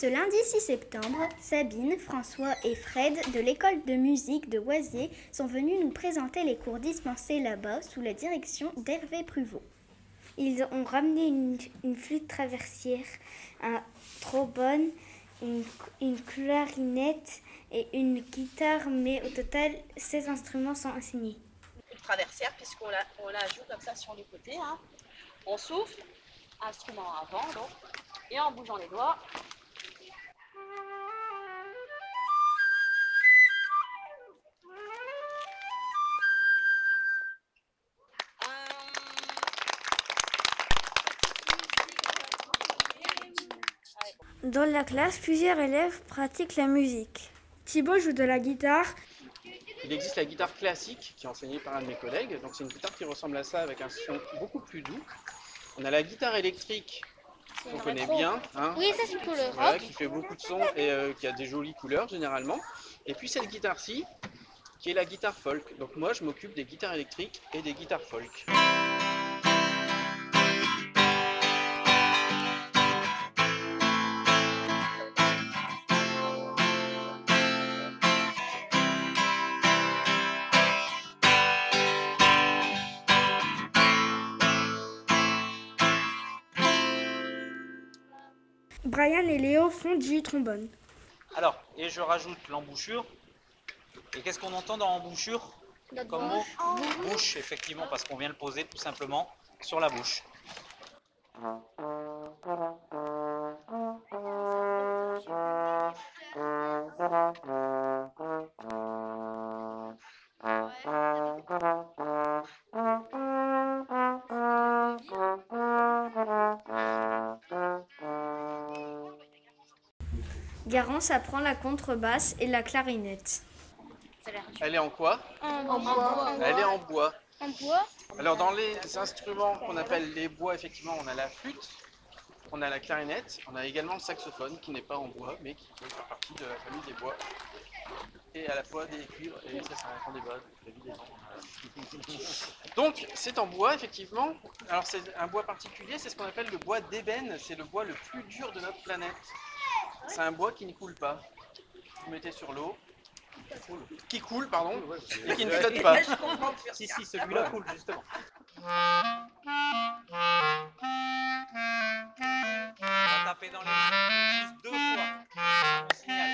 Ce lundi 6 septembre, Sabine, François et Fred de l'école de musique de Oisier sont venus nous présenter les cours dispensés là-bas sous la direction d'Hervé Pruvot. Ils ont ramené une, flûte traversière, un trombone, une, une clarinette et une guitare, mais au total, 16 instruments sont enseignés. Une traversière, puisqu'on la, on la joue comme ça sur les côtés. Hein. On souffle, instrument avant, donc, et en bougeant les doigts, Dans la classe, plusieurs élèves pratiquent la musique. Thibaut joue de la guitare. Il existe la guitare classique qui est enseignée par un de mes collègues. Donc c'est une guitare qui ressemble à ça avec un son beaucoup plus doux. On a la guitare électrique qu'on connaît bien. Hein, oui, ça c'est pour le rock. qui fait beaucoup de sons et euh, qui a des jolies couleurs généralement. Et puis cette guitare-ci qui est la guitare folk. Donc moi je m'occupe des guitares électriques et des guitares folk. Brian et Léo font du trombone. Alors, et je rajoute l'embouchure. Et qu'est-ce qu'on entend dans l'embouchure Comme mot Bouche, effectivement, parce qu'on vient le poser tout simplement sur la bouche. Garance apprend la contrebasse et la clarinette. Elle est en quoi? En bois. Elle est en bois. En bois Alors dans les instruments qu'on appelle les bois, effectivement, on a la flûte, on a la clarinette, on a également le saxophone qui n'est pas en bois, mais qui peut faire partie de la famille des bois. Et à la fois des cuivres, et ça, ça des bois, évidemment. Donc c'est en bois, effectivement. Alors c'est un bois particulier, c'est ce qu'on appelle le bois d'ébène, c'est le bois le plus dur de notre planète. C'est un bois qui ne coule pas. Vous mettez sur l'eau. Qui coule, pardon, et qui ne flotte pas. si, si, celui-là coule, justement. On va taper dans les mains juste deux fois. On signale.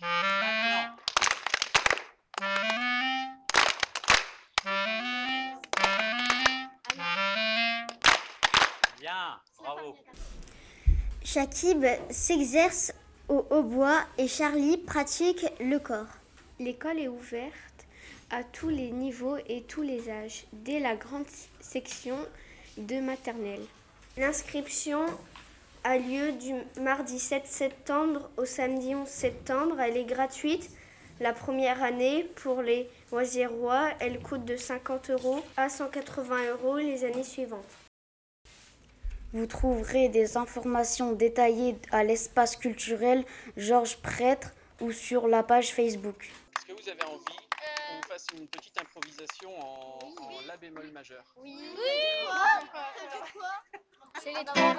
Maintenant. Bien, bravo. Shakib s'exerce au hautbois et Charlie pratique le corps. L'école est ouverte à tous les niveaux et tous les âges, dès la grande section de maternelle. L'inscription a lieu du mardi 7 septembre au samedi 11 septembre. Elle est gratuite la première année pour les Oisiérois. Elle coûte de 50 euros à 180 euros les années suivantes. Vous trouverez des informations détaillées à l'espace culturel Georges Prêtre ou sur la page Facebook. Est-ce que vous avez envie qu'on fasse une petite improvisation en, en La bémol majeur Oui. Oui. C'est les trois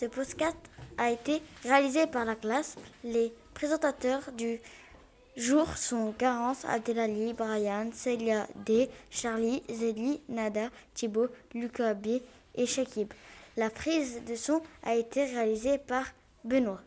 Ce podcast a été réalisé par la classe. Les présentateurs du Jour sont Garance, Adélali, Brian, Celia D, Charlie, Zélie, Nada, Thibaut, Lucas B et Shakib. La prise de son a été réalisée par Benoît.